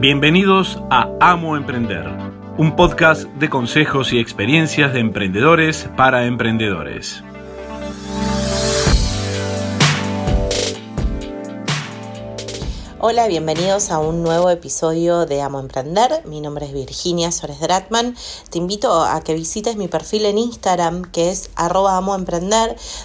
Bienvenidos a Amo Emprender, un podcast de consejos y experiencias de emprendedores para emprendedores. Hola, bienvenidos a un nuevo episodio de Amo Emprender. Mi nombre es Virginia Sores Dratman. Te invito a que visites mi perfil en Instagram que es arroba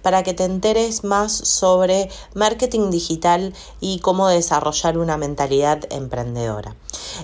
para que te enteres más sobre marketing digital y cómo desarrollar una mentalidad emprendedora.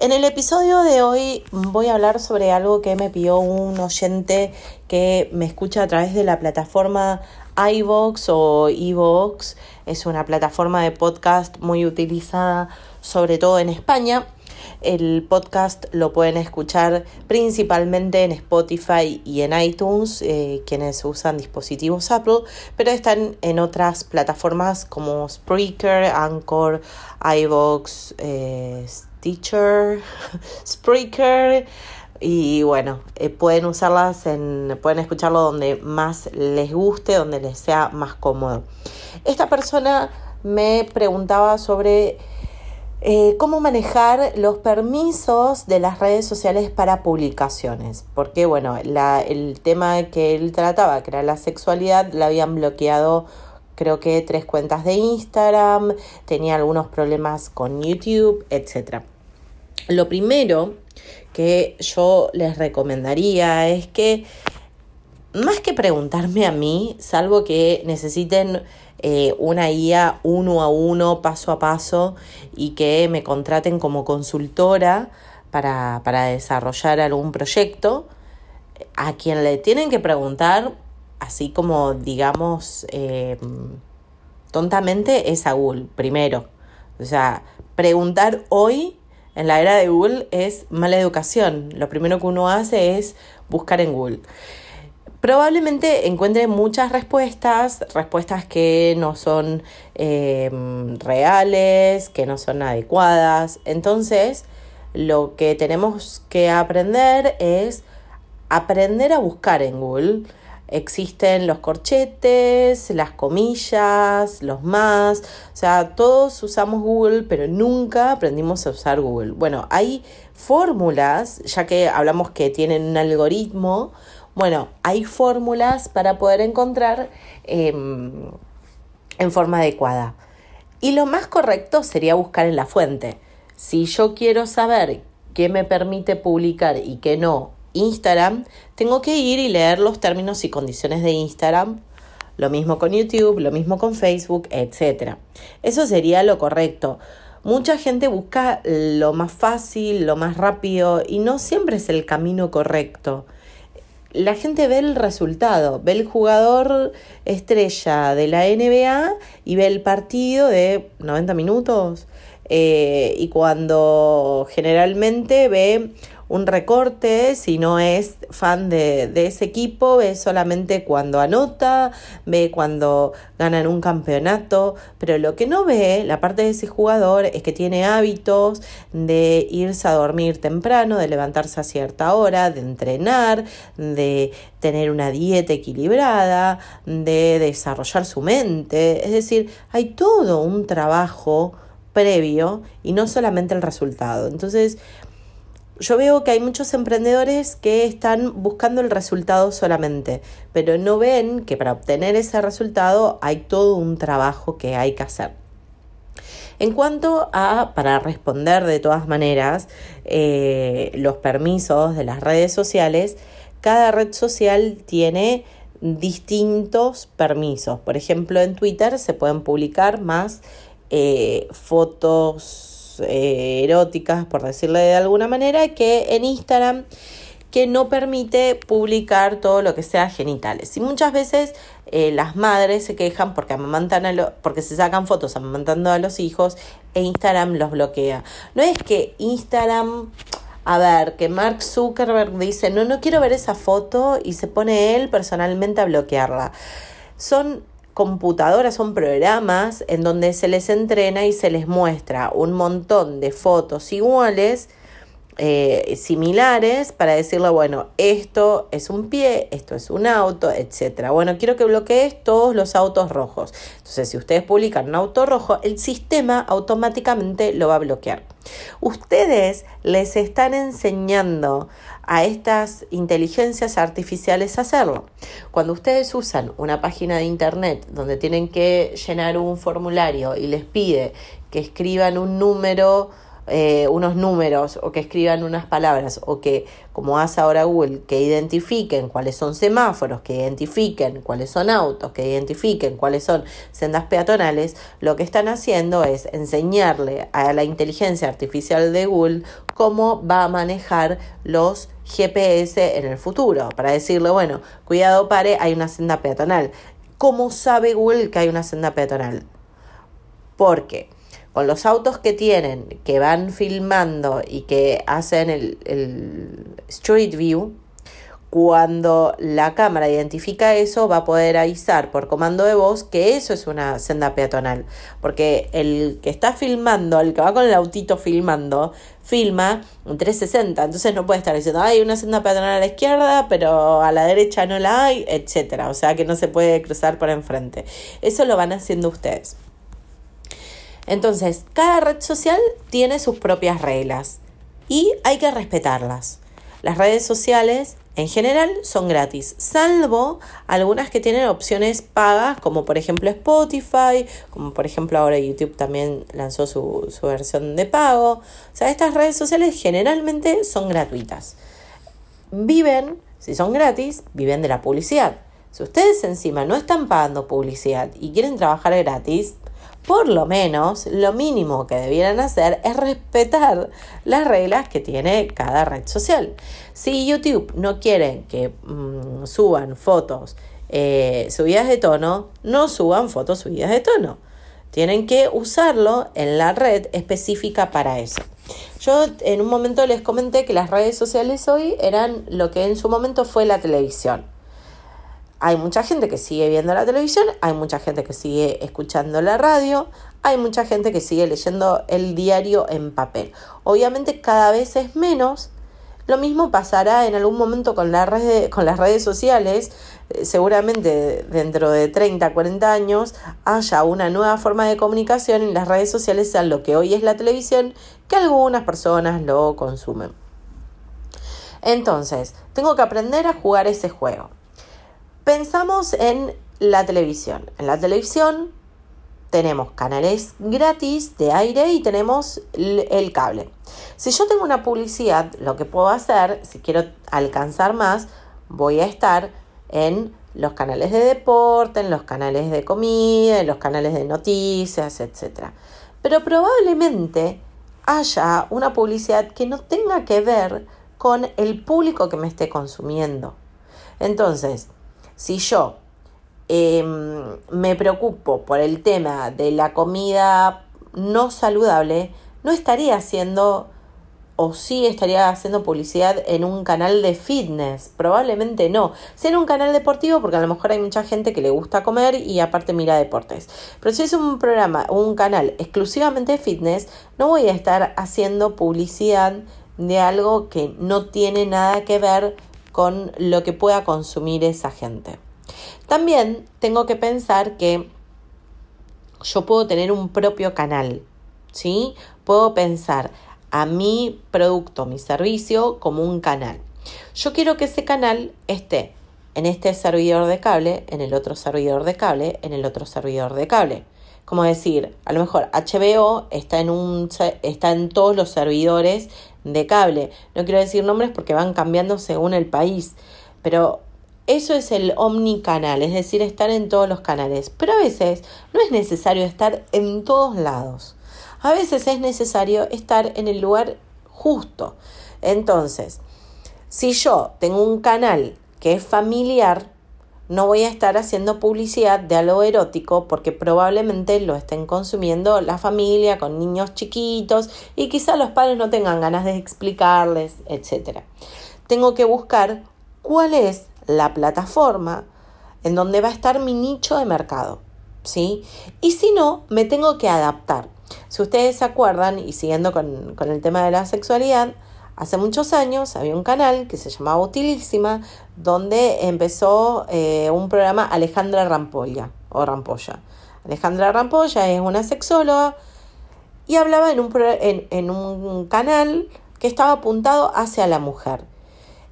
En el episodio de hoy voy a hablar sobre algo que me pidió un oyente que me escucha a través de la plataforma iVox o iVox. Es una plataforma de podcast muy utilizada sobre todo en España. El podcast lo pueden escuchar principalmente en Spotify y en iTunes, eh, quienes usan dispositivos Apple, pero están en otras plataformas como Spreaker, Anchor, iVox, eh, Stitcher, Spreaker. Y bueno, eh, pueden usarlas en, pueden escucharlo donde más les guste, donde les sea más cómodo. Esta persona me preguntaba sobre eh, cómo manejar los permisos de las redes sociales para publicaciones. Porque bueno, el tema que él trataba, que era la sexualidad, la habían bloqueado creo que tres cuentas de Instagram, tenía algunos problemas con YouTube, etc. Lo primero que yo les recomendaría es que, más que preguntarme a mí, salvo que necesiten eh, una guía uno a uno, paso a paso, y que me contraten como consultora para, desarrollar algún proyecto, a quien le tienen que preguntar, así como digamos eh, tontamente, es a Google, primero. O sea, preguntar hoy en la era de Google es mala educación. Lo primero que uno hace es buscar en Google. Probablemente encuentre muchas respuestas, respuestas que no son eh, reales, que no son adecuadas. Entonces, lo que tenemos que aprender es aprender a buscar en Google Existen los corchetes, las comillas, los más, o sea, todos usamos Google, pero nunca aprendimos a usar Google. Bueno, hay fórmulas, ya que hablamos que tienen un algoritmo, bueno, hay fórmulas para poder encontrar em, en forma adecuada. Y lo más correcto sería buscar en la fuente. Si yo quiero saber qué me permite publicar y qué no Instagram, tengo que ir y leer los términos y condiciones de Instagram. Lo mismo con YouTube, lo mismo con Facebook, etc. Eso sería lo correcto. Mucha gente busca lo más fácil, lo más rápido y no siempre es el camino correcto. La gente ve el resultado, ve el jugador estrella de la NBA y ve el partido de 90 minutos. Eh, y cuando generalmente ve un recorte, si no es fan de, ese equipo, ve solamente cuando anota, ve cuando ganan un campeonato, pero lo que no ve la parte de ese jugador es que tiene hábitos de irse a dormir temprano, de levantarse a cierta hora, de entrenar, de tener una dieta equilibrada, de desarrollar su mente, es decir, hay todo un trabajo previo y no solamente el resultado. Entonces, yo veo que hay muchos emprendedores que están buscando el resultado solamente, pero no ven que para obtener ese resultado hay todo un trabajo que hay que hacer. En cuanto a, para responder de todas maneras, eh, los permisos de las redes sociales, cada red social tiene distintos permisos. Por ejemplo, en Twitter se pueden publicar más eh, fotos eh, eróticas, por decirle de alguna manera, que en Instagram que no permite publicar todo lo que sea genitales. Y muchas veces eh, las madres se quejan porque amamantan porque se sacan fotos amamantando a los hijos e Instagram los bloquea. No es que Instagram, a ver, que Mark Zuckerberg dice, no, no quiero ver esa foto y se pone él personalmente a bloquearla. Son computadoras, son programas en donde se les entrena y se les muestra un montón de fotos iguales eh, similares para decirle, bueno, esto es un pie, esto es un auto, etc. Bueno, quiero que bloquees todos los autos rojos. Entonces, si ustedes publican un auto rojo, el sistema automáticamente lo va a bloquear. Ustedes les están enseñando a estas inteligencias artificiales hacerlo. Cuando ustedes usan una página de internet donde tienen que llenar un formulario y les pide que escriban un número, eh, unos números o que escriban unas palabras o que, como hace ahora Google, que identifiquen cuáles son semáforos, que identifiquen cuáles son autos, que identifiquen cuáles son sendas peatonales, lo que están haciendo es enseñarle a la inteligencia artificial de Google cómo va a manejar los GPS en el futuro, para decirle, bueno, cuidado pare, hay una senda peatonal. ¿Cómo sabe Google que hay una senda peatonal? Porque con los autos que tienen, que van filmando y que hacen el, Street View, cuando la cámara identifica eso, va a poder avisar por comando de voz que eso es una senda peatonal. Porque el que está filmando, el que va con el autito filmando, filma en 360. Entonces no puede estar diciendo, hay una senda peatonal a la izquierda, pero a la derecha no la hay, etcétera. O sea que no se puede cruzar por enfrente. Eso lo van haciendo ustedes. Entonces, cada red social tiene sus propias reglas y hay que respetarlas. Las redes sociales en general son gratis, salvo algunas que tienen opciones pagas, como por ejemplo Spotify, como por ejemplo ahora YouTube también lanzó su, su versión de pago. O sea, estas redes sociales generalmente son gratuitas. Viven, si son gratis, viven de la publicidad. Si ustedes encima no están pagando publicidad y quieren trabajar gratis, por lo menos lo mínimo que debieran hacer es respetar las reglas que tiene cada red social. Si YouTube no quiere que mm, suban fotos eh, subidas de tono, no suban fotos subidas de tono. Tienen que usarlo en la red específica para eso. Yo en un momento les comenté que las redes sociales hoy eran lo que en su momento fue la televisión. Hay mucha gente que sigue viendo la televisión, hay mucha gente que sigue escuchando la radio, hay mucha gente que sigue leyendo el diario en papel. Obviamente cada vez es menos. Lo mismo pasará en algún momento con, con las redes sociales. Eh, seguramente dentro de 30, 40 años haya una nueva forma de comunicación y las redes sociales sean lo que hoy es la televisión, que algunas personas lo consumen. Entonces, tengo que aprender a jugar ese juego. Pensamos en la televisión. En la televisión tenemos canales gratis de aire y tenemos el cable. Si yo tengo una publicidad, lo que puedo hacer, si quiero alcanzar más, voy a estar en los canales de deporte, en los canales de comida, en los canales de noticias, etc. Pero probablemente haya una publicidad que no tenga que ver con el público que me esté consumiendo. Entonces, si yo em, me preocupo por el tema de la comida no saludable, no estaría haciendo o sí estaría haciendo publicidad en un canal de fitness, probablemente no. sea, en un canal deportivo porque a lo mejor hay mucha gente que le gusta comer y aparte mira deportes. Pero si es un programa, un canal exclusivamente de fitness, no voy a estar haciendo publicidad de algo que no tiene nada que ver con lo que pueda consumir esa gente. También tengo que pensar que yo puedo tener un propio canal, ¿sí? Puedo pensar a mi producto, mi servicio como un canal. Yo quiero que ese canal esté en este servidor de cable, en el otro servidor de cable, en el otro servidor de cable. Como decir, a lo mejor HBO está en, está en todos los servidores de cable. No quiero decir nombres porque van cambiando según el país, pero eso es el omnicanal, es decir, estar en todos los canales. Pero a veces no es necesario estar en todos lados. A veces es necesario estar en el lugar justo. Entonces, si yo tengo un canal que es familiar, no voy a estar haciendo publicidad de algo erótico porque probablemente lo estén consumiendo la familia con niños chiquitos y quizá los padres no tengan ganas de explicarles, etc. Tengo que buscar cuál es la plataforma en donde va a estar mi nicho de mercado. ¿sí? Y si no, me tengo que adaptar. Si ustedes se acuerdan, y siguiendo con, con el tema de la sexualidad, Hace muchos años había un canal que se llamaba Utilísima, donde empezó eh, un programa Alejandra Rampolla o Rampolla. Alejandra Rampolla es una sexóloga y hablaba en un, canal que estaba apuntado hacia la mujer.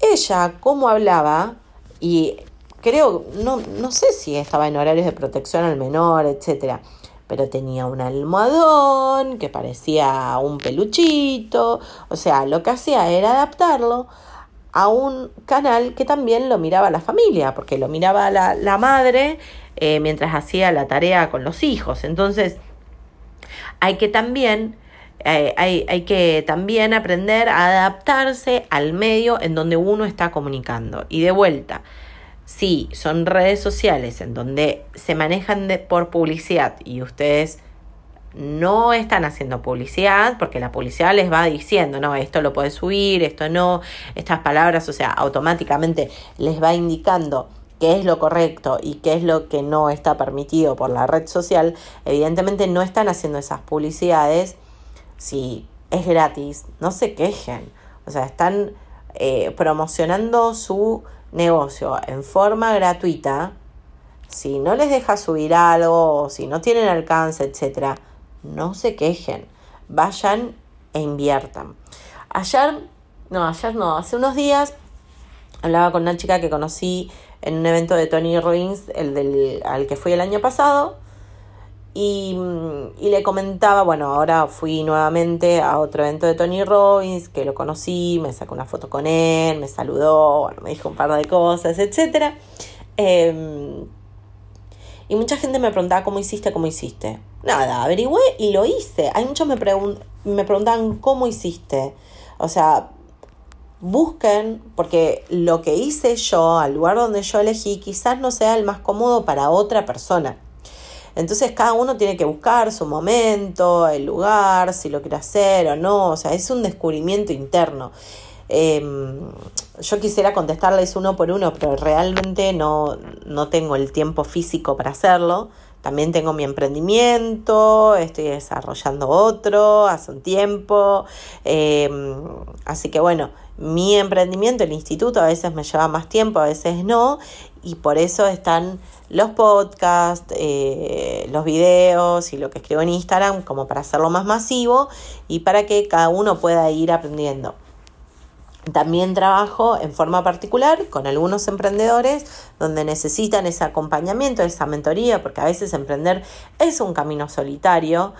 Ella, como hablaba, y creo, no, no sé si estaba en horarios de protección al menor, etcétera, pero tenía un almohadón que parecía un peluchito, o sea, lo que hacía era adaptarlo a un canal que también lo miraba la familia, porque lo miraba la, la madre eh, mientras hacía la tarea con los hijos. Entonces, hay que también, eh, hay, hay que también aprender a adaptarse al medio en donde uno está comunicando. Y de vuelta, si son redes sociales en donde se manejan de, por publicidad y ustedes no están haciendo publicidad porque la publicidad les va diciendo, no, esto lo puedes subir, esto no, estas palabras, o sea, automáticamente les va indicando qué es lo correcto y qué es lo que no está permitido por la red social, evidentemente no están haciendo esas publicidades. Si es gratis, no se quejen, o sea, están eh, promocionando su negocio en forma gratuita, si no les deja subir algo si no tienen alcance, etcétera, no se quejen, vayan e inviertan. Ayer, no, ayer no, hace unos días hablaba con una chica que conocí en un evento de Tony Robbins, el del, al que fui el año pasado, y, le comentaba, bueno, ahora fui nuevamente a otro evento de Tony Robbins, que lo conocí, me sacó una foto con él, me saludó, me dijo un par de cosas, etc. Em, y mucha gente me preguntaba cómo hiciste, cómo hiciste. Nada, averigüé y lo hice. Hay muchos me, pregun me preguntan cómo hiciste. O sea, busquen, porque lo que hice yo, al lugar donde yo elegí, quizás no sea el más cómodo para otra persona. Entonces cada uno tiene que buscar su momento, el lugar, si lo quiere hacer o no, o sea, es un descubrimiento interno. Em, yo quisiera contestarles uno por uno, pero realmente no, no tengo el tiempo físico para hacerlo. También tengo mi emprendimiento, estoy desarrollando otro hace un tiempo. Em, así que bueno, mi emprendimiento, el instituto, a veces me lleva más tiempo, a veces no, y por eso están los podcasts, eh, los videos y lo que escribo en Instagram como para hacerlo más masivo y para que cada uno pueda ir aprendiendo. También trabajo en forma particular con algunos emprendedores donde necesitan ese acompañamiento, esa mentoría, porque a veces emprender es un camino solitario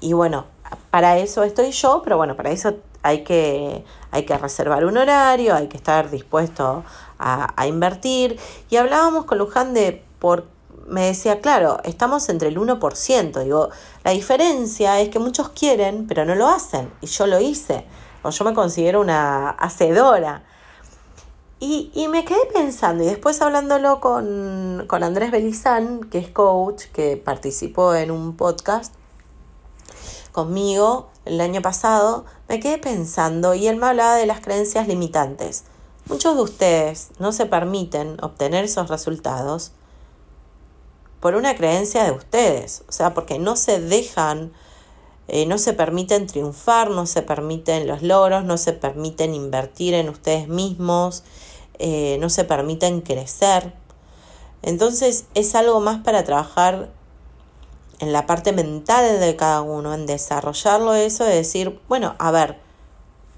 y bueno, para eso estoy yo, pero bueno, para eso hay que, hay que reservar un horario, hay que estar dispuesto a, invertir. Y hablábamos con Luján de por me decía, claro, estamos entre el 1%. Digo, la diferencia es que muchos quieren, pero no lo hacen. Y yo lo hice. O yo me considero una hacedora. Y, y me quedé pensando, y después hablándolo con, con Andrés Belizán, que es coach, que participó en un podcast conmigo el año pasado, me quedé pensando y él me hablaba de las creencias limitantes. Muchos de ustedes no se permiten obtener esos resultados por una creencia de ustedes, o sea, porque no se dejan, eh, no se permiten triunfar, no se permiten los logros, no se permiten invertir en ustedes mismos, eh, no se permiten crecer. Entonces es algo más para trabajar en la parte mental de cada uno, en desarrollarlo eso, de decir, bueno, a ver,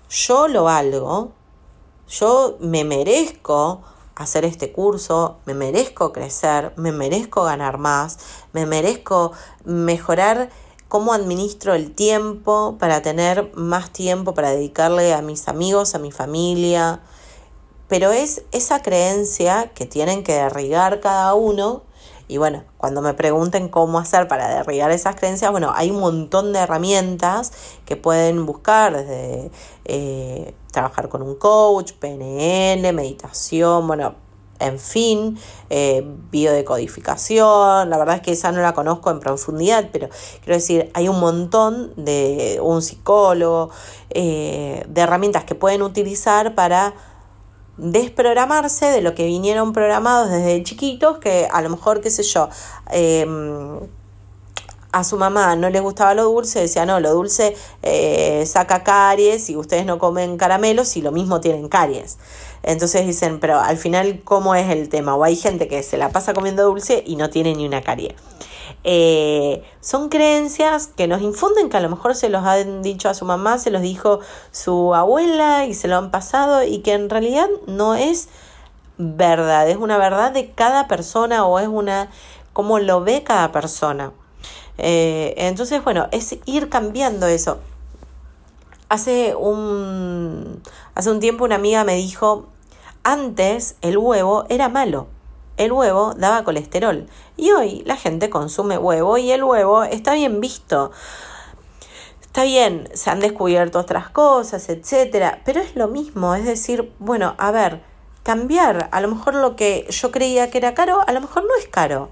yo lo valgo, yo me merezco hacer este curso, me merezco crecer, me merezco ganar más, me merezco mejorar cómo administro el tiempo para tener más tiempo para dedicarle a mis amigos, a mi familia. Pero es esa creencia que tienen que derribar cada uno. Y bueno, cuando me pregunten cómo hacer para derribar esas creencias, bueno, hay un montón de herramientas que pueden buscar, desde eh, trabajar con un coach, PNN, meditación, bueno, en fin, eh, biodecodificación, la verdad es que esa no la conozco en profundidad, pero quiero decir, hay un montón de un psicólogo, eh, de herramientas que pueden utilizar para desprogramarse de lo que vinieron programados desde chiquitos, que a lo mejor, qué sé yo, em, a su mamá no le gustaba lo dulce, decía, no, lo dulce eh, saca caries y ustedes no comen caramelos y lo mismo tienen caries. Entonces dicen, pero al final, ¿cómo es el tema? O hay gente que se la pasa comiendo dulce y no tiene ni una carie. Eh, son creencias que nos infunden, que a lo mejor se los han dicho a su mamá, se los dijo su abuela y se lo han pasado y que en realidad no es verdad, es una verdad de cada persona o es una como lo ve cada persona. Eh, entonces, bueno, es ir cambiando eso. Hace un, hace un tiempo una amiga me dijo, antes el huevo era malo, el huevo daba colesterol y hoy la gente consume huevo y el huevo está bien visto. Está bien, se han descubierto otras cosas, etcétera, pero es lo mismo, es decir, bueno, a ver, cambiar, a lo mejor lo que yo creía que era caro, a lo mejor no es caro.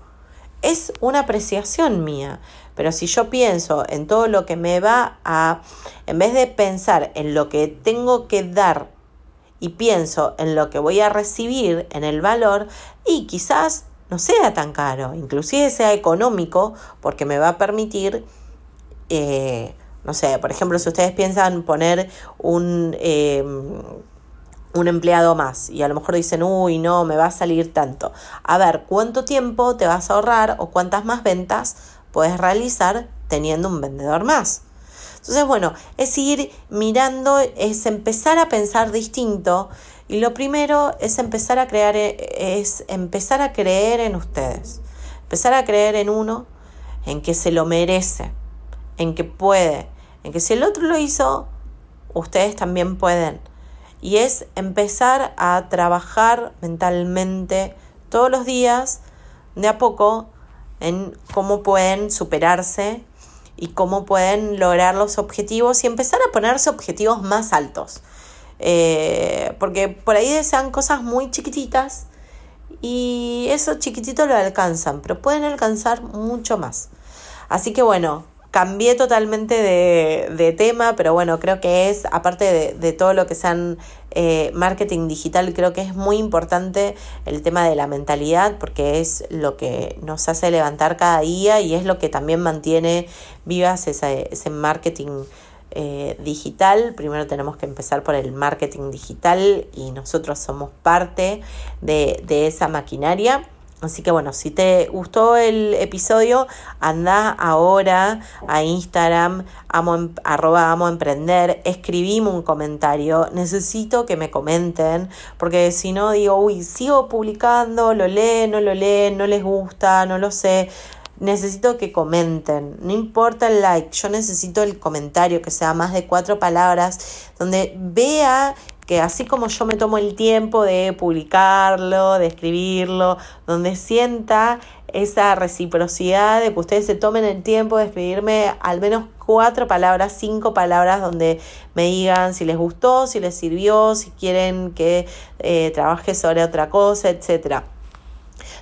Es una apreciación mía. Pero si yo pienso en todo lo que me va a, en vez de pensar en lo que tengo que dar y pienso en lo que voy a recibir, en el valor, y quizás no sea tan caro, inclusive sea económico, porque me va a permitir, eh, no sé, por ejemplo, si ustedes piensan poner un, eh, un empleado más y a lo mejor dicen, uy, no, me va a salir tanto. A ver, ¿cuánto tiempo te vas a ahorrar o cuántas más ventas puedes realizar teniendo un vendedor más. Entonces, bueno, es ir mirando, es empezar a pensar distinto y lo primero es empezar a crear, es empezar a creer en ustedes, empezar a creer en uno, en que se lo merece, en que puede, en que si el otro lo hizo, ustedes también pueden. Y es empezar a trabajar mentalmente todos los días, de a poco, en cómo pueden superarse y cómo pueden lograr los objetivos y empezar a ponerse objetivos más altos. Eh, porque por ahí desean cosas muy chiquititas y eso chiquitito lo alcanzan, pero pueden alcanzar mucho más. Así que bueno, cambié totalmente de, tema, pero bueno, creo que es, aparte de, todo lo que sean eh, marketing digital, creo que es muy importante el tema de la mentalidad, porque es lo que nos hace levantar cada día y es lo que también mantiene vivas ese, ese marketing eh, digital. Primero tenemos que empezar por el marketing digital y nosotros somos parte de, de esa maquinaria. Así que bueno, si te gustó el episodio, anda ahora a Instagram, amo, em, arroba amo emprender, escribime un comentario, necesito que me comenten, porque si no digo, uy, sigo publicando, lo leen, no lo leen, no les gusta, no lo sé. Necesito que comenten, no importa el like, yo necesito el comentario que sea más de cuatro palabras, donde vea que así como yo me tomo el tiempo de publicarlo, de escribirlo, donde sienta esa reciprocidad de que ustedes se tomen el tiempo de escribirme al menos cuatro palabras, cinco palabras donde me digan si les gustó, si les sirvió, si quieren que eh, trabaje sobre otra cosa, etcétera.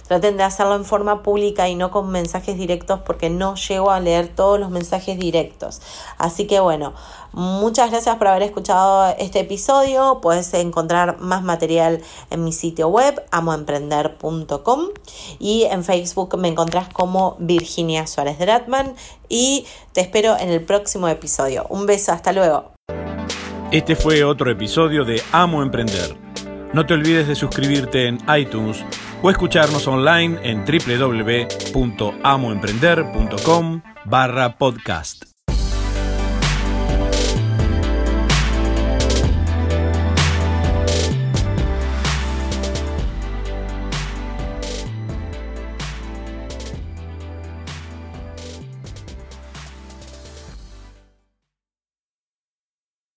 Traten de hacerlo en forma pública y no con mensajes directos porque no llego a leer todos los mensajes directos. Así que bueno, muchas gracias por haber escuchado este episodio. Puedes encontrar más material en mi sitio web amoemprender.com y en Facebook me encontrás como Virginia Suárez Dratman y te espero en el próximo episodio. Un beso, hasta luego. Este fue otro episodio de Amo Emprender. No te olvides de suscribirte en iTunes o escucharnos online en www.amoemprender.com barra podcast.